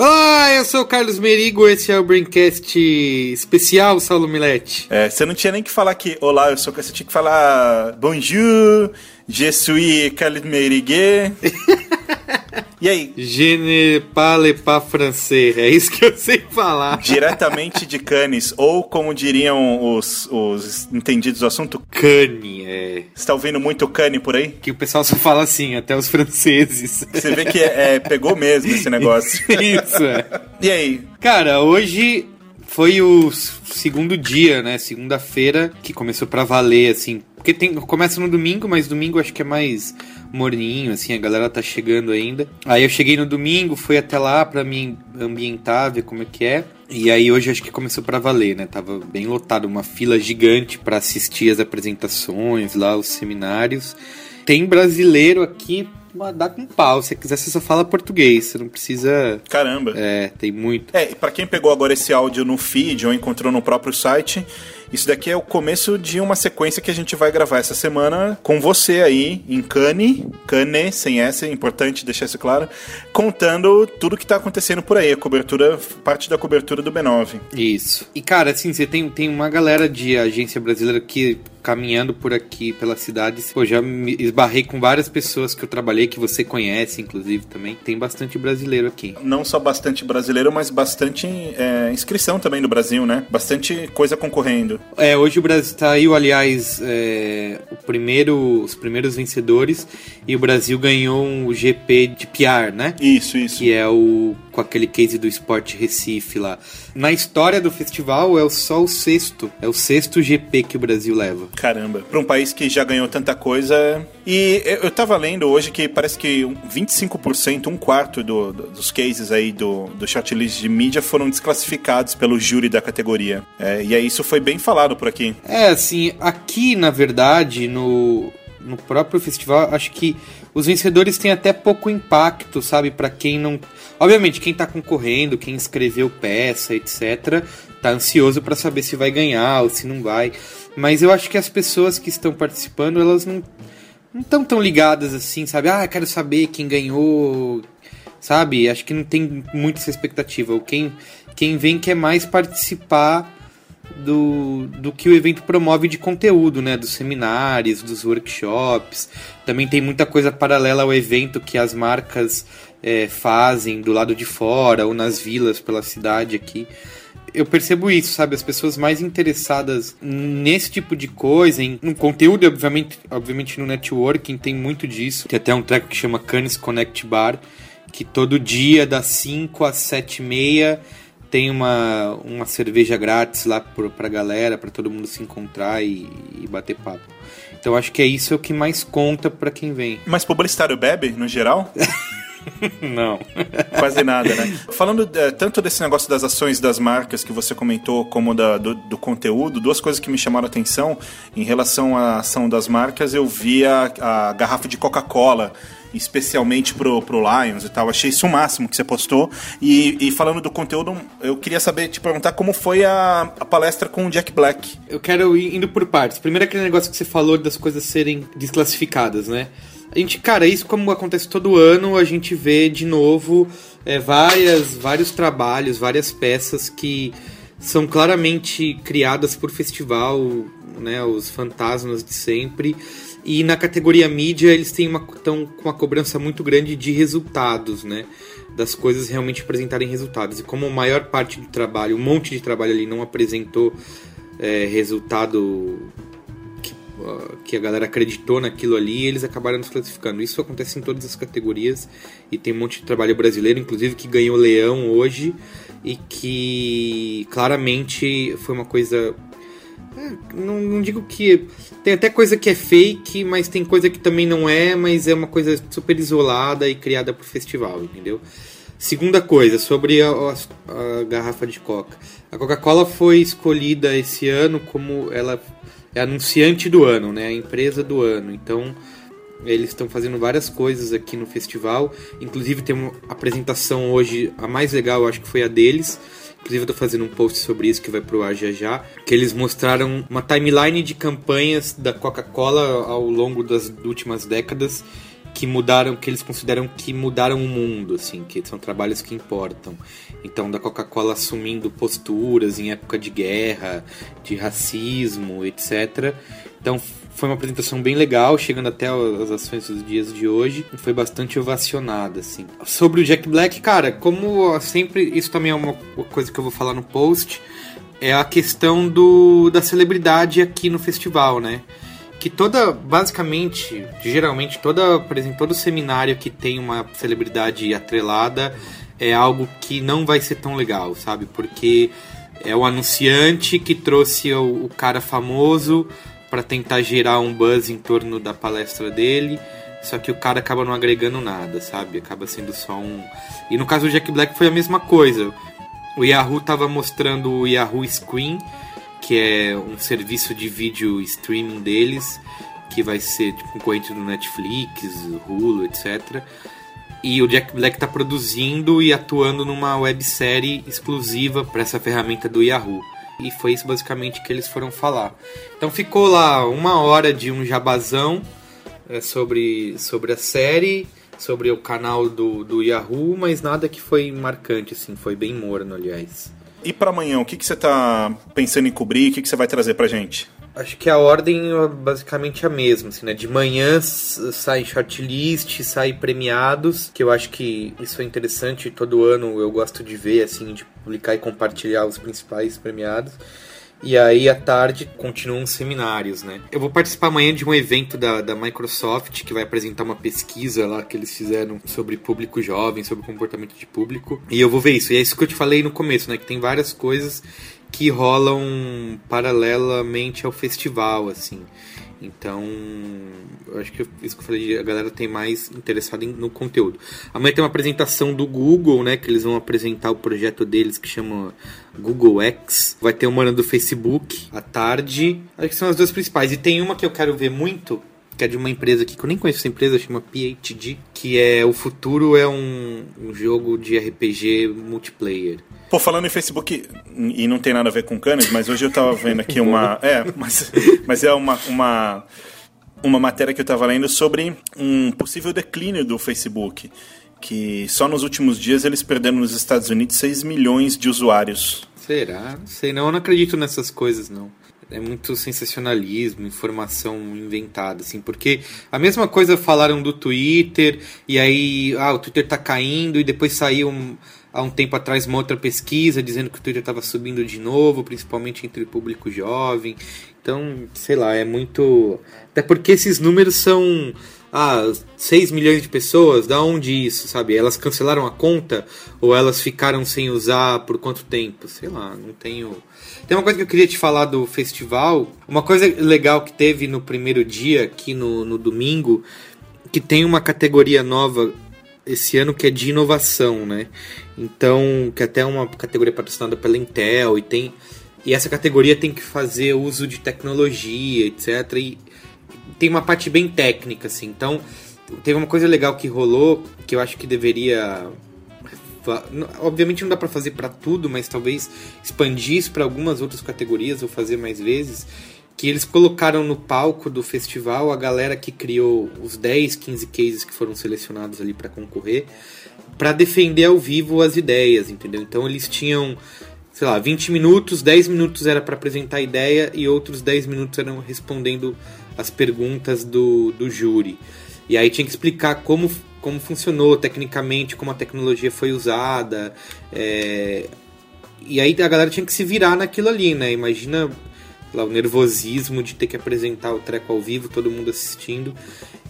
Olá, eu sou o Carlos Merigo, esse é o Braincast especial, Saulo Milete. É, você não tinha nem que falar que olá, eu sou você tinha que falar bonjour, je suis Carlos Merigue. E aí? Je ne parle pas français, é isso que eu sei falar. Diretamente de Cannes, ou como diriam os, os entendidos do assunto, Cane, é. Você tá ouvindo muito Cane por aí? Que o pessoal só fala assim, até os franceses. Você vê que é, é, pegou mesmo esse negócio. isso, é. E aí? Cara, hoje foi o segundo dia, né? Segunda-feira que começou pra valer, assim. Porque tem, começa no domingo, mas domingo acho que é mais morninho, assim, a galera tá chegando ainda. Aí eu cheguei no domingo, fui até lá pra me ambientar, ver como é que é. E aí hoje acho que começou para valer, né? Tava bem lotado, uma fila gigante para assistir as apresentações lá, os seminários. Tem brasileiro aqui dá com pau. Se quiser, você só fala português. Você não precisa. Caramba. É, tem muito. É, e pra quem pegou agora esse áudio no feed ou encontrou no próprio site, isso daqui é o começo de uma sequência que a gente vai gravar essa semana com você aí em Cane, Cane, sem S, é importante deixar isso claro, contando tudo que tá acontecendo por aí, a cobertura, parte da cobertura do B9. Isso. E cara, assim, você tem, tem uma galera de agência brasileira que caminhando por aqui pelas cidades, pô, já me esbarrei com várias pessoas que eu trabalhei, que você conhece, inclusive, também. Tem bastante brasileiro aqui. Não só bastante brasileiro, mas bastante é, inscrição também no Brasil, né? Bastante coisa concorrendo. É, hoje o Brasil tá aí, aliás, é, o primeiro, os primeiros vencedores, e o Brasil ganhou um GP de PR, né? Isso, isso. Que é o com aquele case do Sport Recife lá. Na história do festival é só o sexto, é o sexto GP que o Brasil leva. Caramba, para um país que já ganhou tanta coisa. E eu tava lendo hoje que parece que 25%, um quarto do, do, dos cases aí do, do shortlist de mídia foram desclassificados pelo júri da categoria. É, e aí isso foi bem falado por aqui. É, assim, aqui na verdade, no, no próprio festival, acho que os vencedores têm até pouco impacto, sabe? Para quem não. Obviamente, quem tá concorrendo, quem escreveu peça, etc., tá ansioso para saber se vai ganhar ou se não vai. Mas eu acho que as pessoas que estão participando, elas não não estão tão ligadas assim, sabe? Ah, quero saber quem ganhou, sabe? Acho que não tem muita essa expectativa. Quem, quem vem quer mais participar do, do que o evento promove de conteúdo, né? Dos seminários, dos workshops. Também tem muita coisa paralela ao evento que as marcas é, fazem do lado de fora ou nas vilas pela cidade aqui. Eu percebo isso, sabe? As pessoas mais interessadas nesse tipo de coisa, em, no conteúdo, obviamente, obviamente no networking, tem muito disso. Tem até um treco que chama Canis Connect Bar, que todo dia das 5 às 7 e meia tem uma, uma cerveja grátis lá pro, pra galera, para todo mundo se encontrar e, e, bater papo. Então acho que é isso o que mais conta para quem vem. Mas publicitário bebe, no geral? Não. Quase nada, né? Falando é, tanto desse negócio das ações das marcas que você comentou, como da, do, do, conteúdo, duas coisas que me chamaram a atenção em relação à ação das marcas, eu vi a, a garrafa de Coca-Cola especialmente pro, pro Lions e tal. Achei isso o máximo que você postou. E, e falando do conteúdo, eu queria saber, te perguntar como foi a, a palestra com o Jack Black. Eu quero ir indo por partes. Primeiro aquele negócio que você falou das coisas serem desclassificadas, né? A gente, cara, isso como acontece todo ano, a gente vê de novo é, várias, vários trabalhos, várias peças que são claramente criadas por festival, né, os fantasmas de sempre. E na categoria mídia eles têm uma, estão com uma cobrança muito grande de resultados, né? Das coisas realmente apresentarem resultados. E como a maior parte do trabalho, um monte de trabalho ali não apresentou é, resultado que, que, a galera acreditou naquilo ali, eles acabaram desclassificando. Isso acontece em todas as categorias e tem um monte de trabalho brasileiro, inclusive que ganhou Leão hoje e que claramente foi uma coisa não, não, digo que. Tem até coisa que é fake, mas tem coisa que também não é, mas é uma coisa super isolada e criada pro festival, entendeu? Segunda coisa, sobre a, a, a garrafa de Coca. A Coca-Cola foi escolhida esse ano como ela é anunciante do ano, né? A empresa do ano. Então, eles estão fazendo várias coisas aqui no festival. Inclusive tem uma apresentação hoje, a mais legal, acho que foi a deles. Inclusive eu tô fazendo um post sobre isso que vai pro ar já já. Que eles mostraram uma timeline de campanhas da Coca-Cola ao longo das últimas décadas que mudaram, que eles consideram que mudaram o mundo, assim, que são trabalhos que importam. Então, da Coca-Cola assumindo posturas em época de guerra, de racismo, etc. Então, foi uma apresentação bem legal, chegando até as ações dos dias de hoje. Foi bastante ovacionada, assim. Sobre o Jack Black, cara, como sempre, isso também é uma coisa que eu vou falar no post, é a questão do, da celebridade aqui no festival, né? Que toda, basicamente, geralmente, toda, por exemplo, todo seminário que tem uma celebridade atrelada é algo que não vai ser tão legal, sabe? Porque é o anunciante que trouxe o, o cara famoso para tentar gerar um buzz em torno da palestra dele. Só que o cara acaba não agregando nada, sabe? Acaba sendo só um. E no caso do Jack Black foi a mesma coisa. O Yahoo tava mostrando o Yahoo Screen, que é um serviço de vídeo streaming deles, que vai ser tipo, concorrente do Netflix, Hulu, etc. E o Jack Black está produzindo e atuando numa websérie exclusiva para essa ferramenta do Yahoo. E foi isso basicamente que eles foram falar. Então ficou lá uma hora de um jabazão é, sobre, sobre a série, sobre o canal do, do Yahoo, mas nada que foi marcante, assim, foi bem morno, aliás. E para amanhã, o que, que você está pensando em cobrir? O que, que você vai trazer pra gente? Acho que a ordem é basicamente a mesma, assim, né? De manhã sai shortlist, sai premiados, que eu acho que isso é interessante, todo ano eu gosto de ver, assim, de publicar e compartilhar os principais premiados. E aí, à tarde, continuam os seminários, né? Eu vou participar amanhã de um evento da, da Microsoft que vai apresentar uma pesquisa lá que eles fizeram sobre público jovem, sobre comportamento de público. E eu vou ver isso. E é isso que eu te falei no começo, né? Que tem várias coisas que rolam paralelamente ao festival, assim. Então, eu acho que isso que eu falei, a galera tem mais interessado em, no conteúdo. Amanhã tem uma apresentação do Google, né? Que eles vão apresentar o projeto deles que chama Google X. Vai ter uma do Facebook à tarde. Acho que são as duas principais. E tem uma que eu quero ver muito, que é de uma empresa aqui, que eu nem conheço essa empresa, chama PhD, que é O Futuro é um, um jogo de RPG multiplayer. Pô, falando em Facebook, e não tem nada a ver com Cannes, mas hoje eu tava vendo aqui uma. É, mas, mas é uma, uma, uma matéria que eu tava lendo sobre um possível declínio do Facebook. Que só nos últimos dias eles perderam nos Estados Unidos 6 milhões de usuários. Será? Não sei, não, eu não acredito nessas coisas, não é muito sensacionalismo, informação inventada, assim, porque a mesma coisa falaram do Twitter, e aí, ah, o Twitter tá caindo, e depois saiu um, há um tempo atrás uma outra pesquisa dizendo que o Twitter estava subindo de novo, principalmente entre o público jovem. Então, sei lá, é muito. Até porque esses números são. Ah, 6 milhões de pessoas, da onde isso, sabe? Elas cancelaram a conta ou elas ficaram sem usar por quanto tempo? Sei lá, não tenho. Tem uma coisa que eu queria te falar do festival. Uma coisa legal que teve no primeiro dia, aqui no, no domingo, que tem uma categoria nova esse ano que é de inovação, né? Então, que até é uma categoria patrocinada pela Intel e tem e essa categoria tem que fazer uso de tecnologia, etc. E tem uma parte bem técnica, assim. Então, teve uma coisa legal que rolou que eu acho que deveria obviamente não dá para fazer para tudo, mas talvez expandir isso para algumas outras categorias ou fazer mais vezes que eles colocaram no palco do festival a galera que criou os 10, 15 cases que foram selecionados ali para concorrer, para defender ao vivo as ideias, entendeu? Então eles tinham, sei lá, 20 minutos, 10 minutos era para apresentar a ideia e outros 10 minutos eram respondendo as perguntas do, do júri. E aí tinha que explicar como, como funcionou tecnicamente, como a tecnologia foi usada. É... E aí a galera tinha que se virar naquilo ali, né? Imagina lá, o nervosismo de ter que apresentar o treco ao vivo, todo mundo assistindo.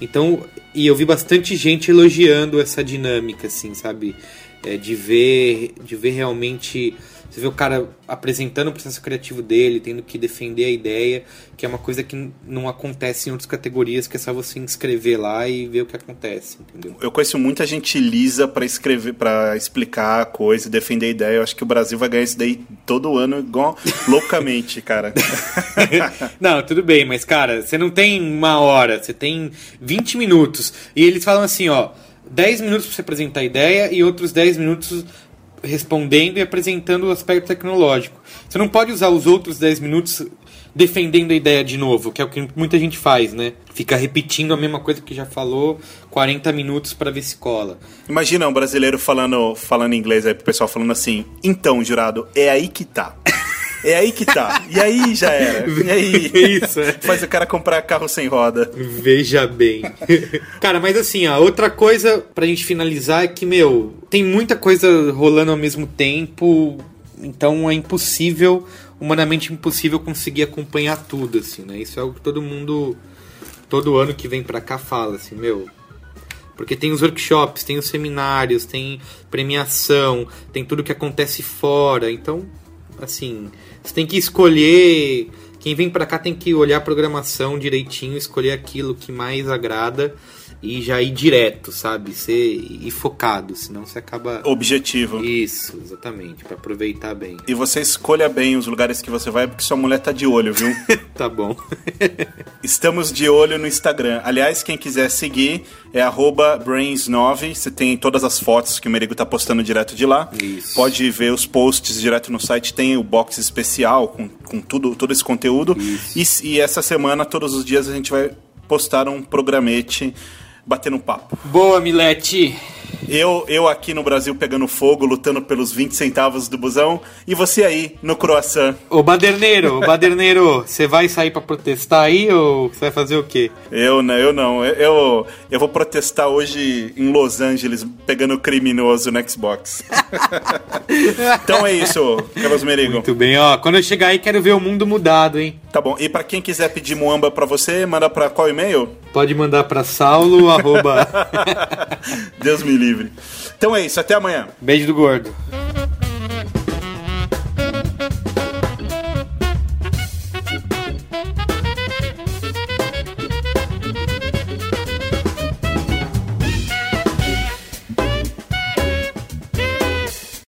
Então, e eu vi bastante gente elogiando essa dinâmica, assim, sabe? É, de ver de ver realmente Você vê o cara apresentando o processo criativo dele, tendo que defender a ideia, que é uma coisa que não acontece em outras categorias, que é só você inscrever lá e ver o que acontece, entendeu? Eu conheço muita gente lisa para escrever, para explicar a coisa, defender a ideia. Eu acho que o Brasil vai ganhar isso daí todo ano igual loucamente, cara. não, tudo bem, mas cara, você não tem uma hora, você tem 20 minutos. E eles falam assim, ó, 10 minutos para você apresentar a ideia e outros 10 minutos respondendo e apresentando o aspecto tecnológico. Você não pode usar os outros 10 minutos defendendo a ideia de novo, que é o que muita gente faz, né? Fica repetindo a mesma coisa que já falou 40 minutos para ver se cola. Imagina um brasileiro falando, falando inglês aí pro pessoal falando assim: "Então, jurado, é aí que tá". É aí que tá. E aí já era. E aí? Isso. É. Faz o cara comprar carro sem roda. Veja bem. cara, mas assim, a outra coisa pra gente finalizar é que, meu, tem muita coisa rolando ao mesmo tempo, então é impossível, humanamente impossível conseguir acompanhar tudo, assim, né? Isso é algo que todo mundo, todo ano que vem pra cá fala, assim, meu, porque tem os workshops, tem os seminários, tem premiação, tem tudo que acontece fora. Então, assim, você tem que escolher. Quem vem para cá tem que olhar a programação direitinho, escolher aquilo que mais agrada e já ir direto, sabe? Ser e focado, senão você acaba objetivo. Isso, exatamente, para aproveitar bem. E você escolha bem os lugares que você vai porque sua mulher tá de olho, viu? tá bom. Estamos de olho no Instagram. Aliás, quem quiser seguir é @brains9. Você tem todas as fotos que o Merigo tá postando direto de lá. Isso. Pode ver os posts direto no site, tem o box especial com, com tudo, todo esse conteúdo. E, e essa semana, todos os dias, a gente vai postar um programete batendo papo. Boa, Milete! Eu, eu aqui no Brasil pegando fogo, lutando pelos 20 centavos do busão, e você aí no croissant. Ô Baderneiro, Baderneiro, você vai sair para protestar aí ou você vai fazer o quê? Eu não, eu não. Eu, eu vou protestar hoje em Los Angeles, pegando criminoso no Xbox. então é isso, Carlos Merigo. Muito bem, ó. Quando eu chegar aí, quero ver o mundo mudado, hein? Tá bom. E para quem quiser pedir muamba para você, manda para qual e-mail? Pode mandar para saulo, arroba... Deus me livre. Então é isso, até amanhã. Beijo do gordo.